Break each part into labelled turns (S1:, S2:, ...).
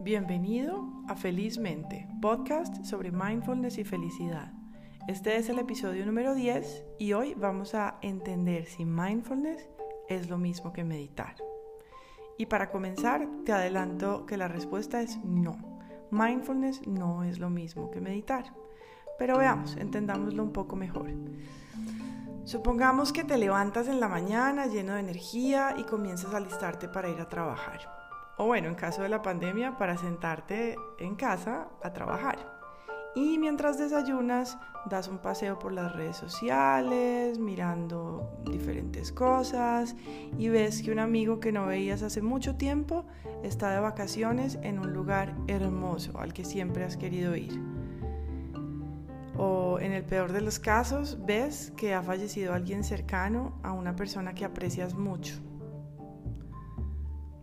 S1: Bienvenido a Felizmente, podcast sobre mindfulness y felicidad. Este es el episodio número 10 y hoy vamos a entender si mindfulness es lo mismo que meditar. Y para comenzar, te adelanto que la respuesta es no. Mindfulness no es lo mismo que meditar. Pero veamos, entendámoslo un poco mejor. Supongamos que te levantas en la mañana lleno de energía y comienzas a listarte para ir a trabajar. O bueno, en caso de la pandemia, para sentarte en casa a trabajar. Y mientras desayunas, das un paseo por las redes sociales, mirando diferentes cosas y ves que un amigo que no veías hace mucho tiempo está de vacaciones en un lugar hermoso al que siempre has querido ir. O en el peor de los casos, ves que ha fallecido alguien cercano a una persona que aprecias mucho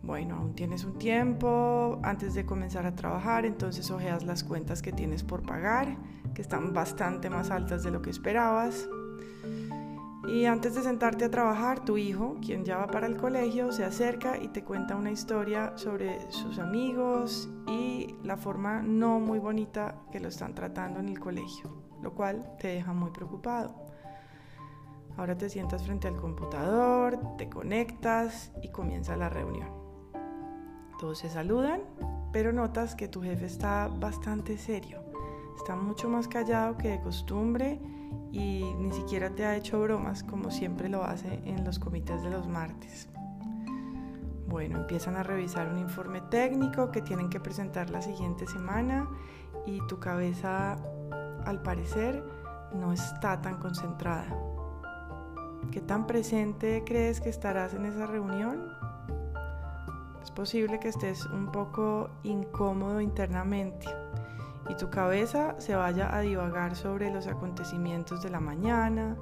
S1: bueno, aún tienes un tiempo antes de comenzar a trabajar, entonces ojeas las cuentas que tienes por pagar, que están bastante más altas de lo que esperabas. Y antes de sentarte a trabajar, tu hijo, quien ya va para el colegio, se acerca y te cuenta una historia sobre sus amigos y la forma no muy bonita que lo están tratando en el colegio, lo cual te deja muy preocupado. Ahora te sientas frente al computador, te conectas y comienza la reunión. Todos se saludan, pero notas que tu jefe está bastante serio. Está mucho más callado que de costumbre y ni siquiera te ha hecho bromas como siempre lo hace en los comités de los martes. Bueno, empiezan a revisar un informe técnico que tienen que presentar la siguiente semana y tu cabeza, al parecer, no está tan concentrada. ¿Qué tan presente crees que estarás en esa reunión? Es posible que estés un poco incómodo internamente y tu cabeza se vaya a divagar sobre los acontecimientos de la mañana,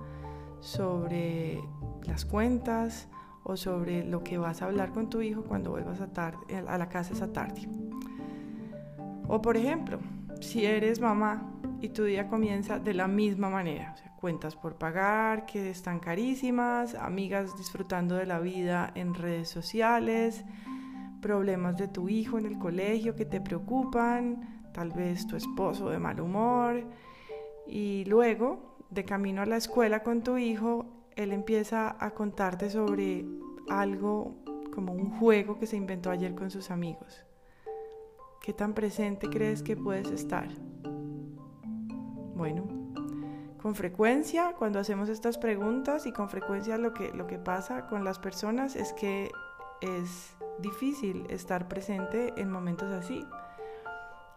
S1: sobre las cuentas o sobre lo que vas a hablar con tu hijo cuando vuelvas a, a la casa esa tarde. O por ejemplo, si eres mamá y tu día comienza de la misma manera, cuentas por pagar que están carísimas, amigas disfrutando de la vida en redes sociales, problemas de tu hijo en el colegio que te preocupan, tal vez tu esposo de mal humor, y luego, de camino a la escuela con tu hijo, él empieza a contarte sobre algo como un juego que se inventó ayer con sus amigos. ¿Qué tan presente crees que puedes estar? Bueno, con frecuencia cuando hacemos estas preguntas y con frecuencia lo que, lo que pasa con las personas es que es difícil estar presente en momentos así.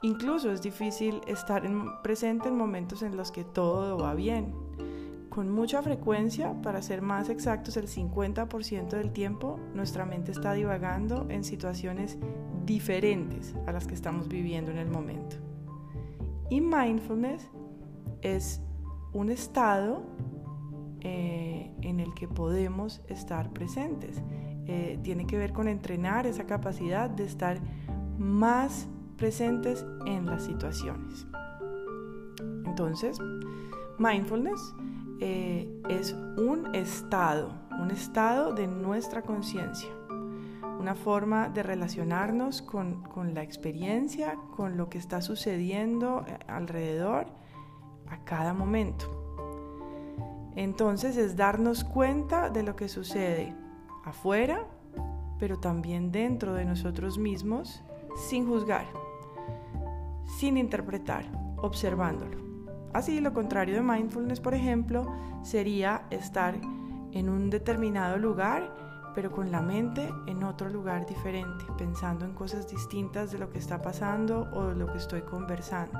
S1: Incluso es difícil estar presente en momentos en los que todo va bien. Con mucha frecuencia, para ser más exactos, el 50% del tiempo nuestra mente está divagando en situaciones diferentes a las que estamos viviendo en el momento. Y mindfulness es un estado eh, en el que podemos estar presentes. Eh, tiene que ver con entrenar esa capacidad de estar más presentes en las situaciones. Entonces, mindfulness eh, es un estado, un estado de nuestra conciencia, una forma de relacionarnos con, con la experiencia, con lo que está sucediendo eh, alrededor a cada momento. Entonces es darnos cuenta de lo que sucede afuera, pero también dentro de nosotros mismos, sin juzgar, sin interpretar, observándolo. Así, lo contrario de mindfulness, por ejemplo, sería estar en un determinado lugar, pero con la mente en otro lugar diferente, pensando en cosas distintas de lo que está pasando o de lo que estoy conversando.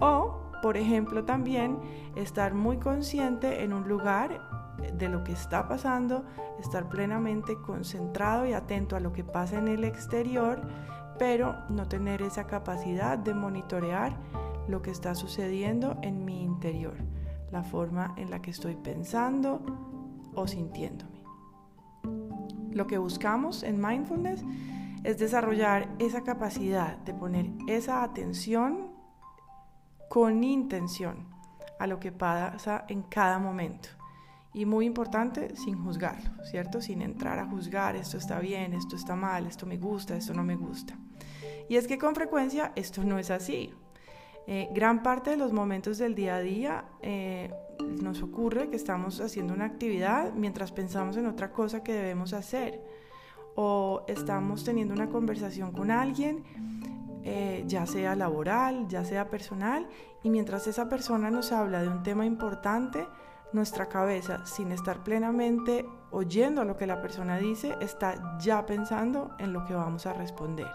S1: O, por ejemplo, también estar muy consciente en un lugar de lo que está pasando, estar plenamente concentrado y atento a lo que pasa en el exterior, pero no tener esa capacidad de monitorear lo que está sucediendo en mi interior, la forma en la que estoy pensando o sintiéndome. Lo que buscamos en mindfulness es desarrollar esa capacidad de poner esa atención con intención a lo que pasa en cada momento y muy importante, sin juzgarlo, ¿cierto? Sin entrar a juzgar, esto está bien, esto está mal, esto me gusta, esto no me gusta. Y es que con frecuencia esto no es así. Eh, gran parte de los momentos del día a día eh, nos ocurre que estamos haciendo una actividad mientras pensamos en otra cosa que debemos hacer o estamos teniendo una conversación con alguien, eh, ya sea laboral, ya sea personal, y mientras esa persona nos habla de un tema importante, nuestra cabeza, sin estar plenamente oyendo lo que la persona dice, está ya pensando en lo que vamos a responder.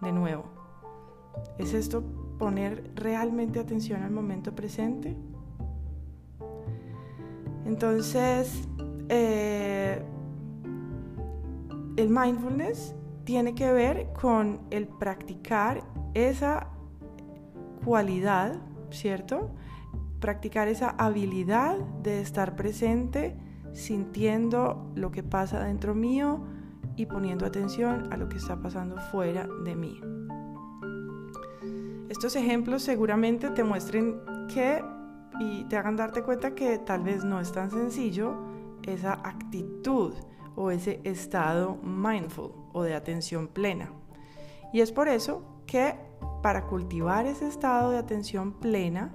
S1: De nuevo, ¿es esto poner realmente atención al momento presente? Entonces, eh, el mindfulness tiene que ver con el practicar esa cualidad, ¿cierto? Practicar esa habilidad de estar presente, sintiendo lo que pasa dentro mío y poniendo atención a lo que está pasando fuera de mí. Estos ejemplos seguramente te muestren que y te hagan darte cuenta que tal vez no es tan sencillo esa actitud o ese estado mindful o de atención plena. Y es por eso que para cultivar ese estado de atención plena,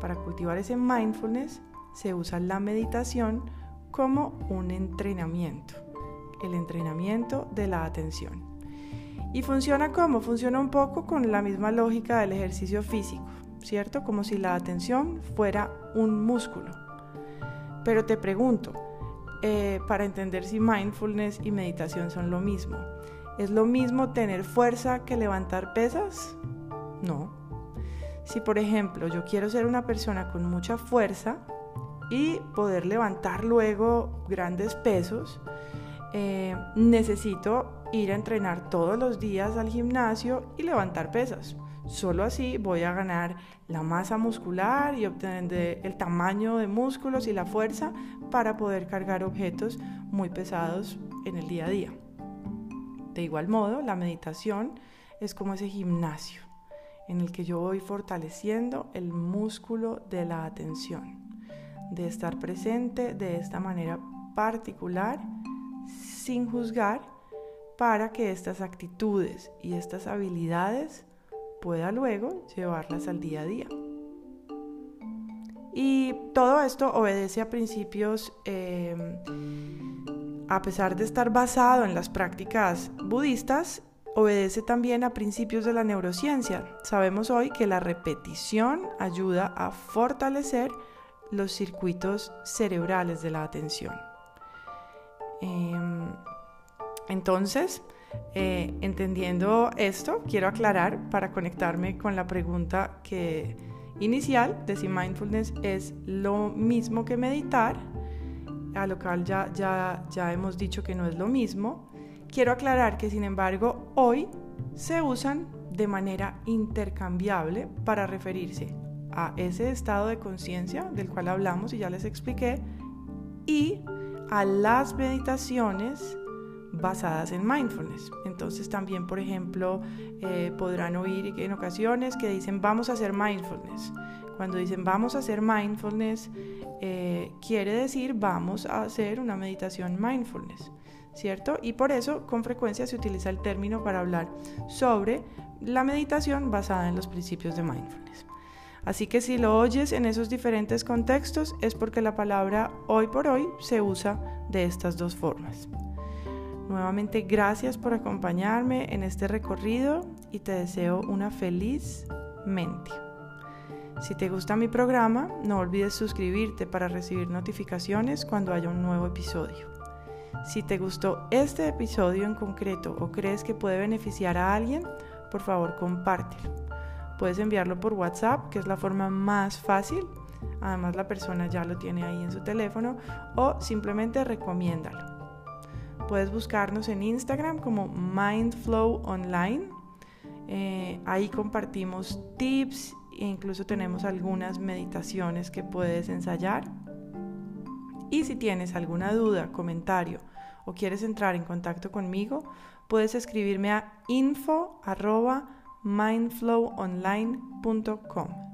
S1: para cultivar ese mindfulness, se usa la meditación como un entrenamiento, el entrenamiento de la atención. Y funciona como? Funciona un poco con la misma lógica del ejercicio físico, ¿cierto? Como si la atención fuera un músculo. Pero te pregunto, eh, para entender si mindfulness y meditación son lo mismo. ¿Es lo mismo tener fuerza que levantar pesas? No. Si por ejemplo yo quiero ser una persona con mucha fuerza y poder levantar luego grandes pesos, eh, necesito ir a entrenar todos los días al gimnasio y levantar pesas. Solo así voy a ganar la masa muscular y obtener el tamaño de músculos y la fuerza para poder cargar objetos muy pesados en el día a día. De igual modo, la meditación es como ese gimnasio en el que yo voy fortaleciendo el músculo de la atención, de estar presente de esta manera particular, sin juzgar, para que estas actitudes y estas habilidades pueda luego llevarlas al día a día. Y todo esto obedece a principios, eh, a pesar de estar basado en las prácticas budistas, obedece también a principios de la neurociencia. Sabemos hoy que la repetición ayuda a fortalecer los circuitos cerebrales de la atención. Em, entonces, eh, entendiendo esto, quiero aclarar para conectarme con la pregunta que inicial de si mindfulness es lo mismo que meditar, a lo cual ya, ya, ya hemos dicho que no es lo mismo. Quiero aclarar que sin embargo hoy se usan de manera intercambiable para referirse a ese estado de conciencia del cual hablamos y ya les expliqué y a las meditaciones basadas en mindfulness. Entonces también, por ejemplo, eh, podrán oír en ocasiones que dicen vamos a hacer mindfulness. Cuando dicen vamos a hacer mindfulness, eh, quiere decir vamos a hacer una meditación mindfulness, ¿cierto? Y por eso con frecuencia se utiliza el término para hablar sobre la meditación basada en los principios de mindfulness. Así que si lo oyes en esos diferentes contextos es porque la palabra hoy por hoy se usa de estas dos formas. Nuevamente gracias por acompañarme en este recorrido y te deseo una feliz mente. Si te gusta mi programa, no olvides suscribirte para recibir notificaciones cuando haya un nuevo episodio. Si te gustó este episodio en concreto o crees que puede beneficiar a alguien, por favor compártelo. Puedes enviarlo por WhatsApp, que es la forma más fácil. Además la persona ya lo tiene ahí en su teléfono o simplemente recomiéndalo. Puedes buscarnos en Instagram como Mindflow Online. Eh, ahí compartimos tips e incluso tenemos algunas meditaciones que puedes ensayar. Y si tienes alguna duda, comentario o quieres entrar en contacto conmigo, puedes escribirme a info@mindflowonline.com.